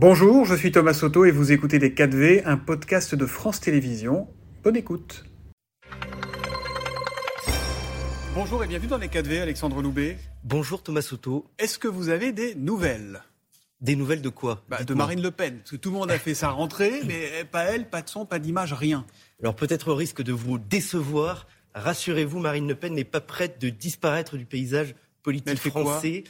Bonjour, je suis Thomas Soto et vous écoutez Les 4V, un podcast de France Télévisions. Bonne écoute. Bonjour et bienvenue dans Les 4V, Alexandre Loubet. Bonjour Thomas Soto. Est-ce que vous avez des nouvelles? Des nouvelles de quoi? Bah, De Marine Le Pen. Parce que tout le monde a fait sa rentrée, mais pas elle, pas de son, pas d'image, rien. Alors peut-être au risque de vous décevoir, rassurez-vous, Marine Le Pen n'est pas prête de disparaître du paysage politique français.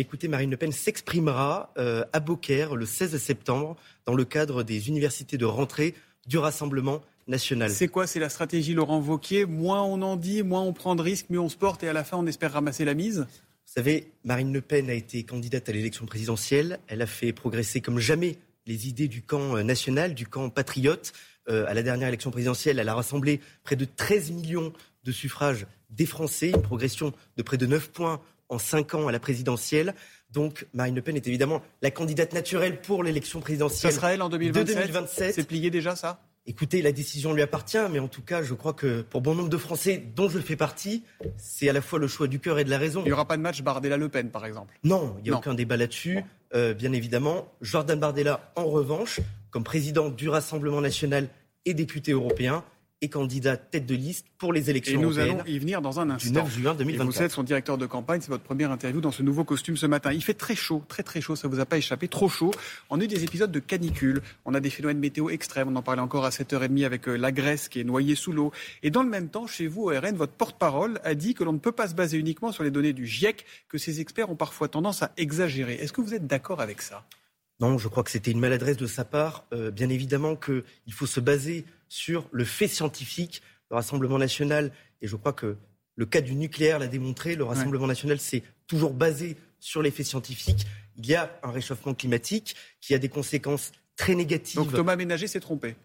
Écoutez, Marine Le Pen s'exprimera euh, à Beaucaire le 16 septembre dans le cadre des universités de rentrée du Rassemblement national. C'est quoi? C'est la stratégie Laurent Vauquier Moins on en dit, moins on prend de risques, mieux on se porte et à la fin on espère ramasser la mise? Vous savez, Marine Le Pen a été candidate à l'élection présidentielle. Elle a fait progresser comme jamais les idées du camp euh, national, du camp patriote. Euh, à la dernière élection présidentielle, elle a rassemblé près de 13 millions de suffrages des Français, une progression de près de 9 points en cinq ans à la présidentielle. Donc Marine Le Pen est évidemment la candidate naturelle pour l'élection présidentielle. Ça sera elle en 2027. C'est plié déjà ça? Écoutez, la décision lui appartient, mais en tout cas, je crois que pour bon nombre de Français, dont je fais partie, c'est à la fois le choix du cœur et de la raison. Il n'y aura pas de match Bardella-Le Pen, par exemple? Non, il n'y a aucun débat là-dessus. Euh, bien évidemment, Jordan Bardella, en revanche, comme président du Rassemblement national et député européen, et candidat tête de liste pour les élections Et nous allons y venir dans un instant. Du 9 juin 2024. vous êtes son directeur de campagne, c'est votre première interview dans ce nouveau costume ce matin. Il fait très chaud, très très chaud, ça vous a pas échappé, trop chaud. On a eu des épisodes de canicule, on a des phénomènes météo extrêmes, on en parlait encore à 7h30 avec euh, la Grèce qui est noyée sous l'eau. Et dans le même temps, chez vous, au RN, votre porte-parole a dit que l'on ne peut pas se baser uniquement sur les données du GIEC, que ces experts ont parfois tendance à exagérer. Est-ce que vous êtes d'accord avec ça? Non, je crois que c'était une maladresse de sa part. Euh, bien évidemment qu'il faut se baser sur le fait scientifique le Rassemblement national, et je crois que le cas du nucléaire l'a démontré, le Rassemblement national s'est toujours basé sur les faits scientifiques. Il y a un réchauffement climatique qui a des conséquences très négatives. Donc Thomas Ménager s'est trompé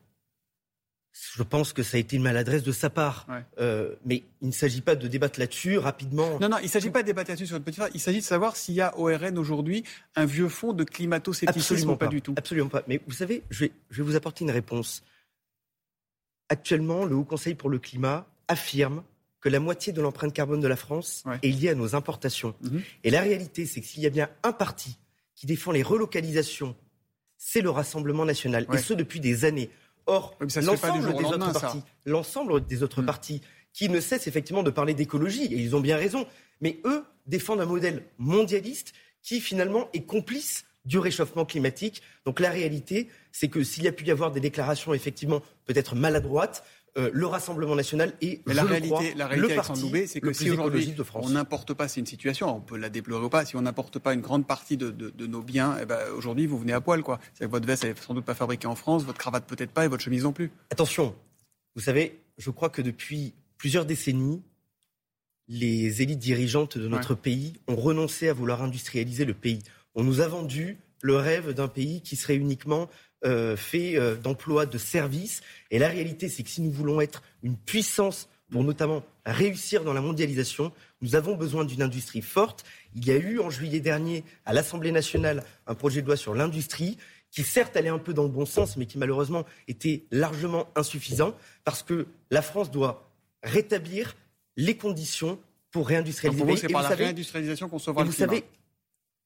je pense que ça a été une maladresse de sa part. Euh, mais il ne s'agit pas de débattre là-dessus rapidement. Non, non, il ne s'agit pas de débattre là-dessus sur petite phrase. Il s'agit de savoir s'il y a au RN aujourd'hui un vieux fond de climato-scepticisme Absolument pas, pas du tout. Absolument pas. Mais vous savez, je vais, je vais vous apporter une réponse. Actuellement, le Haut Conseil pour le climat affirme que la moitié de l'empreinte carbone de la France est liée à nos importations. Mhm. Et la réalité, c'est que s'il y a bien un parti qui défend les relocalisations, c'est le Rassemblement national. Et ce, depuis des années. Or, l'ensemble des, autres partis, l'ensemble des autres partis qui ne cessent effectivement de parler d'écologie, et ils ont bien raison, mais eux défendent un modèle mondialiste qui finalement est complice du réchauffement climatique. Donc la réalité, c'est que s'il y a pu y avoir des déclarations effectivement peut-être maladroites, euh, le Rassemblement national est, Mais la réalité, la réalité, le c'est que si aujourd'hui on n'importe pas, c'est une situation, on peut la déplorer ou pas, si on n'importe pas une grande partie de, nos biens, eh ben, aujourd'hui vous venez à poil. quoi. Que votre veste, elle n'est sans doute pas fabriquée en France, votre cravate peut-être pas et votre chemise non plus. Attention, vous savez, je crois que depuis plusieurs décennies, les élites dirigeantes de notre pays ont renoncé à vouloir industrialiser le pays. On nous a vendu le rêve d'un pays qui serait uniquement euh, fait euh, d'emploi, de services. Et la réalité, c'est que si nous voulons être une puissance pour notamment réussir dans la mondialisation, nous avons besoin d'une industrie forte. Il y a eu en juillet dernier à l'Assemblée nationale un projet de loi sur l'industrie qui certes allait un peu dans le bon sens, mais qui malheureusement était largement insuffisant, parce que la France doit rétablir les conditions pour réindustrialiser. pour vous, c'est par la réindustrialisation qu'on sauvera le climat. savez, ah,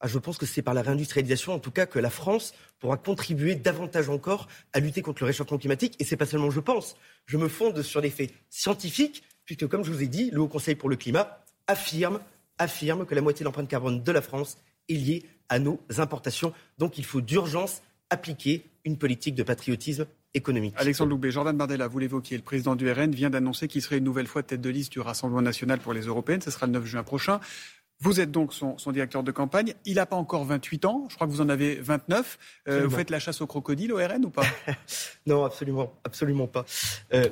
je pense que c'est par la réindustrialisation, en tout cas, que la France pourra contribuer davantage encore à lutter contre le réchauffement climatique. Et c'est pas seulement je pense. Je me fonde sur des faits scientifiques, puisque, comme je vous ai dit, le Haut Conseil pour le climat affirme, affirme que la moitié de l'empreinte carbone de la France est liée à nos importations. Donc, il faut d'urgence appliquer une politique de patriotisme économique. Alexandre Loubet, Jordan Bardella, vous l'évoquiez, le président du RN vient d'annoncer qu'il serait une nouvelle fois tête de liste du Rassemblement national pour les européennes. Ce sera le 9 juin prochain. Vous êtes donc son, directeur de campagne. Il n'a pas encore 28 ans. Je crois que vous en avez 29. Euh, vous faites la chasse au crocodile au RN ou pas? Non, absolument, absolument pas. Euh,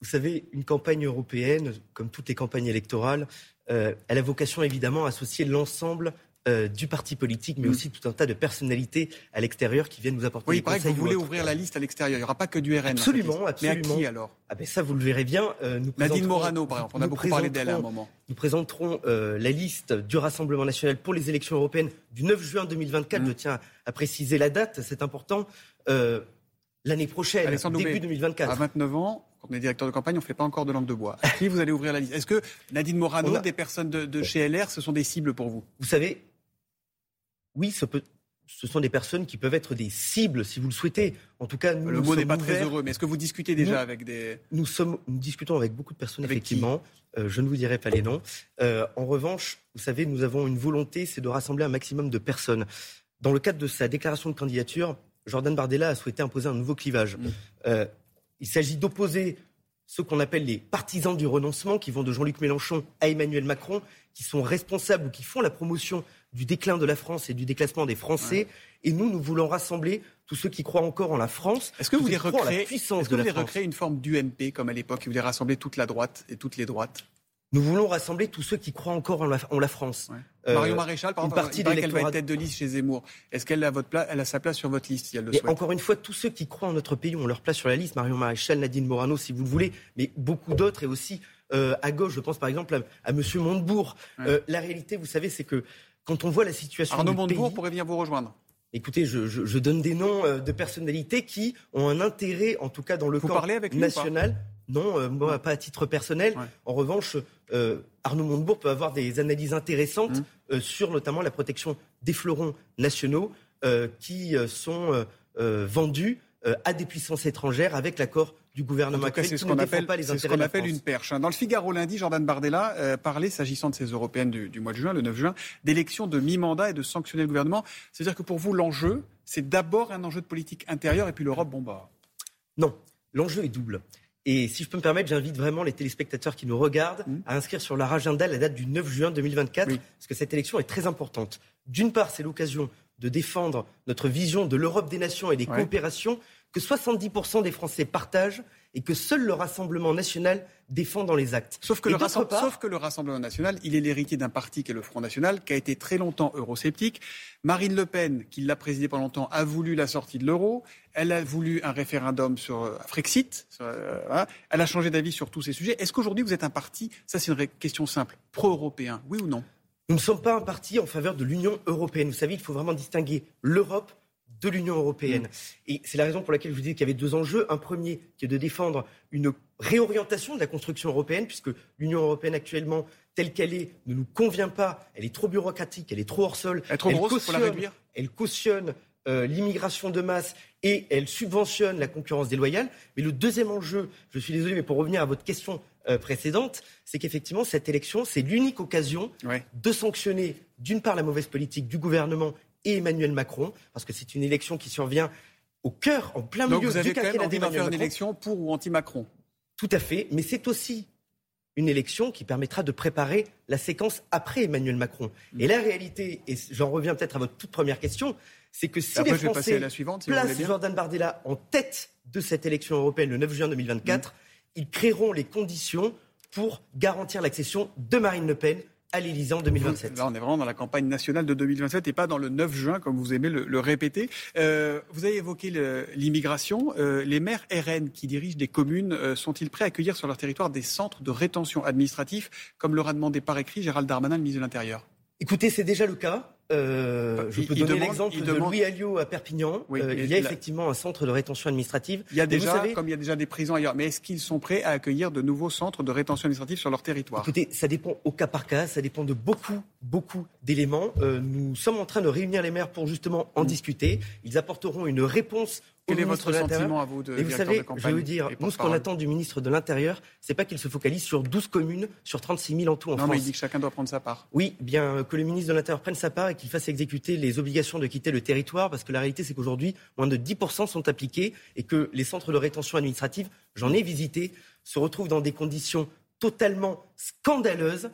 vous savez, une campagne européenne, comme toutes les campagnes électorales, euh, elle a vocation évidemment à associer l'ensemble euh, du parti politique, mais mm. aussi tout un tas de personnalités à l'extérieur qui viennent nous apporter oui, il paraît que vous voulez ouvrir la liste à l'extérieur. Il n'y aura pas que du RN. Absolument, absolument. Mais à qui alors? Ah ben Ça, vous le verrez bien. Euh, nous Nadine Morano, par exemple. On a beaucoup parlé d'elle à un moment. Nous présenterons euh, la liste du Rassemblement national pour les élections européennes du 9 juin 2024. Mm. Je tiens à préciser la date, c'est important. L'année prochaine, début 2024. À 29 ans, quand on est directeur de campagne, on ne fait pas encore de langue de bois. À qui vous allez ouvrir la liste? Est-ce que Nadine Morano, des personnes de, de chez LR, ce sont des cibles pour vous? Vous savez, oui, peut, ce sont des personnes qui peuvent être des cibles, si vous le souhaitez. En tout cas, nous, le mot n'est pas très heureux. Mais est-ce que vous discutez déjà avec des nous sommes, nous discutons avec beaucoup de personnes effectivement. Euh, je ne vous dirai pas les noms. Euh, en revanche, vous savez, nous avons une volonté, c'est de rassembler un maximum de personnes. Dans le cadre de sa déclaration de candidature, Jordan Bardella a souhaité imposer un nouveau clivage. Mm. Euh, il s'agit d'opposer ceux qu'on appelle les partisans du renoncement, qui vont de Jean-Luc Mélenchon à Emmanuel Macron, qui sont responsables ou qui font la promotion du déclin de la France et du déclassement des Français. Et nous, nous voulons rassembler tous ceux qui croient encore en la France. Est-ce que vous voulez recréer, est-ce que vous voulez recréer une forme d'UMP comme à l'époque, vous voulez rassembler toute la droite et toutes les droites? Nous voulons rassembler tous ceux qui croient encore en la, France. Euh, Marion Maréchal, par exemple, il qu'elle va être tête de liste chez Zemmour. Est-ce qu'elle a, votre elle a sa place sur votre liste si elle le souhaite Encore une fois, tous ceux qui croient en notre pays ont leur place sur la liste. Marion Maréchal, Nadine Morano, si vous le voulez, mais beaucoup d'autres et aussi euh, à gauche. Je pense par exemple à, à M. Montebourg. Euh, la réalité, vous savez, c'est que quand on voit la situation Arnaud du Montebourg pourrait venir vous rejoindre. Écoutez, je, donne des noms de personnalités qui ont un intérêt, en tout cas dans le vous camp avec national. Non, euh, moi, pas à titre personnel. En revanche, euh, Arnaud Montebourg peut avoir des analyses intéressantes mmh. euh, sur notamment la protection des fleurons nationaux qui sont vendus à des puissances étrangères avec l'accord du gouvernement C'est ce qu'on appelle, appelle une perche. Hein. Dans le Figaro lundi, Jordan Bardella parlait, s'agissant de ces européennes du, du, mois de juin, le 9 juin, d'élections de mi-mandat et de sanctionner le gouvernement. C'est-à-dire que pour vous, l'enjeu, c'est d'abord un enjeu de politique intérieure et puis l'Europe, bon bah. Non, l'enjeu est double. Et si je peux me permettre, j'invite vraiment les téléspectateurs qui nous regardent mmh. à inscrire sur leur agenda la date du 9 juin 2024, parce que cette élection est très importante. D'une part, c'est l'occasion de défendre notre vision de l'Europe des nations et des coopérations que 70% des Français partagent et que seul le Rassemblement national défend dans les actes. Sauf que, le, sauf que le Rassemblement national, il est l'héritier d'un parti qui est le Front national, qui a été très longtemps eurosceptique. Marine Le Pen, qui l'a présidé pendant longtemps, a voulu la sortie de l'euro. Elle a voulu un référendum sur euh, Frexit. Euh, Elle a changé d'avis sur tous ces sujets. Est-ce qu'aujourd'hui vous êtes un parti, ça c'est une question simple, pro-européen, oui ou non? Nous ne sommes pas un parti en faveur de l'Union européenne. Vous savez, il faut vraiment distinguer l'Europe de l'Union européenne. Mm. Et c'est la raison pour laquelle je vous dis qu'il y avait deux enjeux. Un premier, qui est de défendre une réorientation de la construction européenne, puisque l'Union européenne actuellement, telle qu'elle est, ne nous convient pas. Elle est trop bureaucratique, elle est trop hors sol. Elle est trop grosse, cautionne, la réduire? Elle cautionne euh, l'immigration de masse et elle subventionne la concurrence déloyale. Mais le deuxième enjeu, je suis désolé, mais pour revenir à votre question euh, précédente, c'est qu'effectivement, cette élection, c'est l'unique occasion de sanctionner, d'une part, la mauvaise politique du gouvernement et Emmanuel Macron, parce que c'est une élection qui survient au cœur, en plein milieu Donc vous avez du quand même envie de faire une élection pour ou anti-Macron? Tout à fait, mais c'est aussi une élection qui permettra de préparer la séquence après Emmanuel Macron. Et la réalité, et j'en reviens peut-être à votre toute première question, c'est que si les Français la suivante, placent Jordan Bardella en tête de cette élection européenne le 9 juin 2024, mm. ils créeront les conditions pour garantir l'accession de Marine Le Pen à l'Élysée en 2027. Là, on est vraiment dans la campagne nationale de 2027 et pas dans le 9 juin, comme vous aimez le, répéter. Euh, vous avez évoqué l'immigration. Euh, les maires RN qui dirigent des communes euh, sont-ils prêts à accueillir sur leur territoire des centres de rétention administratif, comme leur a demandé par écrit Gérald Darmanin, le ministre de l'Intérieur? Écoutez, c'est déjà le cas. Euh, je peux donner l'exemple de Louis Alliot à Perpignan. Euh, il y a effectivement un centre de rétention administrative. Il y a déjà, comme il y a déjà des prisons ailleurs, mais est-ce qu'ils sont prêts à accueillir de nouveaux centres de rétention administrative sur leur territoire? Écoutez, ça dépend au cas par cas, ça dépend de beaucoup, beaucoup d'éléments. Euh, nous sommes en train de réunir les maires pour justement en mm. discuter. Ils apporteront une réponse quel est votre sentiment à vous de Et vous savez, je vais vous dire, nous, ce qu'on attend du ministre de l'Intérieur, c'est pas qu'il se focalise sur 12 communes, sur 36 000 en tout en France. Non, mais il dit que chacun doit prendre sa part. Oui, bien que le ministre de l'Intérieur prenne sa part et qu'il fasse exécuter les obligations de quitter le territoire, parce que la réalité, c'est qu'aujourd'hui, moins de 10% sont appliqués et que les centres de rétention administrative, j'en ai visité, se retrouvent dans des conditions totalement scandaleuses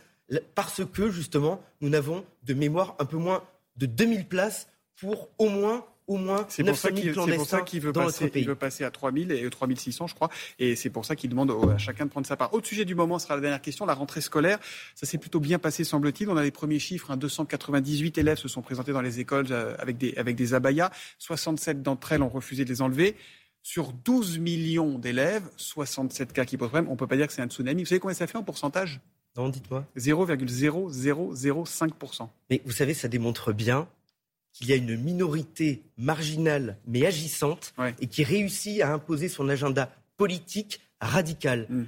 parce que, justement, nous n'avons de mémoire un peu moins de 2000 places pour au moins au moins c'est pour ça qu'il veut, passer, il veut passer à 3000 et 3600, je crois. Et c'est pour ça qu'il demande à chacun de prendre sa part. Autre sujet du moment sera la dernière question, la rentrée scolaire. Ça s'est plutôt bien passé, semble-t-il. On a les premiers chiffres. 298 hein. élèves se sont présentés dans les écoles euh, avec des, avec des abayas. 67 d'entre elles ont refusé de les enlever. Sur 12 millions d'élèves, 67 cas qui posent problème. On ne peut pas dire que c'est un tsunami. Vous savez combien ça fait en pourcentage? Non, dites-moi. 0,0005%. Mais vous savez, ça démontre bien qu'il y a une minorité marginale mais agissante et qui réussit à imposer son agenda politique radical. Mm.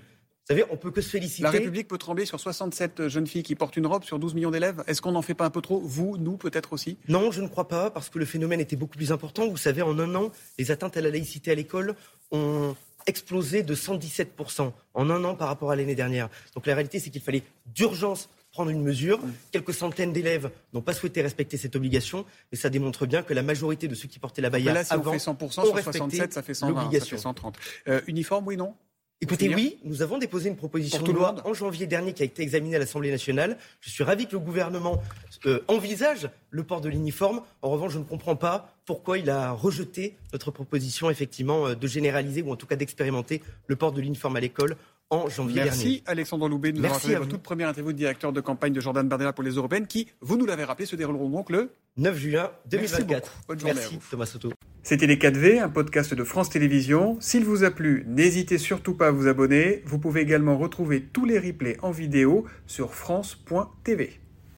Vous savez, on peut que se féliciter. La République peut trembler sur 67 jeunes filles qui portent une robe sur 12 millions d'élèves. Est-ce qu'on n'en fait pas un peu trop Vous, nous, peut-être aussi? Non, je ne crois pas, parce que le phénomène était beaucoup plus important. Vous savez, en un an, les atteintes à la laïcité à l'école ont explosé de 117% en un an par rapport à l'année dernière. Donc la réalité, c'est qu'il fallait d'urgence prendre une mesure. Quelques centaines d'élèves n'ont pas souhaité respecter cette obligation, mais ça démontre bien que la majorité de ceux qui portaient la baïa là, si avant on fait 100%, sur 67, ça fait 120, ça fait 130. Euh, uniforme, oui, non Écoutez, oui, nous avons déposé une proposition de loi en janvier dernier qui a été examinée à l'Assemblée nationale. Je suis ravi que le gouvernement euh, envisage le port de l'uniforme. En revanche, je ne comprends pas pourquoi il a rejeté notre proposition, effectivement, euh, de généraliser ou en tout cas d'expérimenter le port de l'uniforme à l'école en janvier Merci, dernier. Merci Alexandre Loubet de nous Merci avoir votre toute première interview de directeur de campagne de Jordan Bardella pour les Européennes qui, vous nous l'avez rappelé, se dérouleront donc le 9 juin 2024. Bonne journée Merci Thomas Soto. C'était Les 4V, un podcast de France Télévisions. S'il vous a plu, n'hésitez surtout pas à vous abonner. Vous pouvez également retrouver tous les replays en vidéo sur France.tv.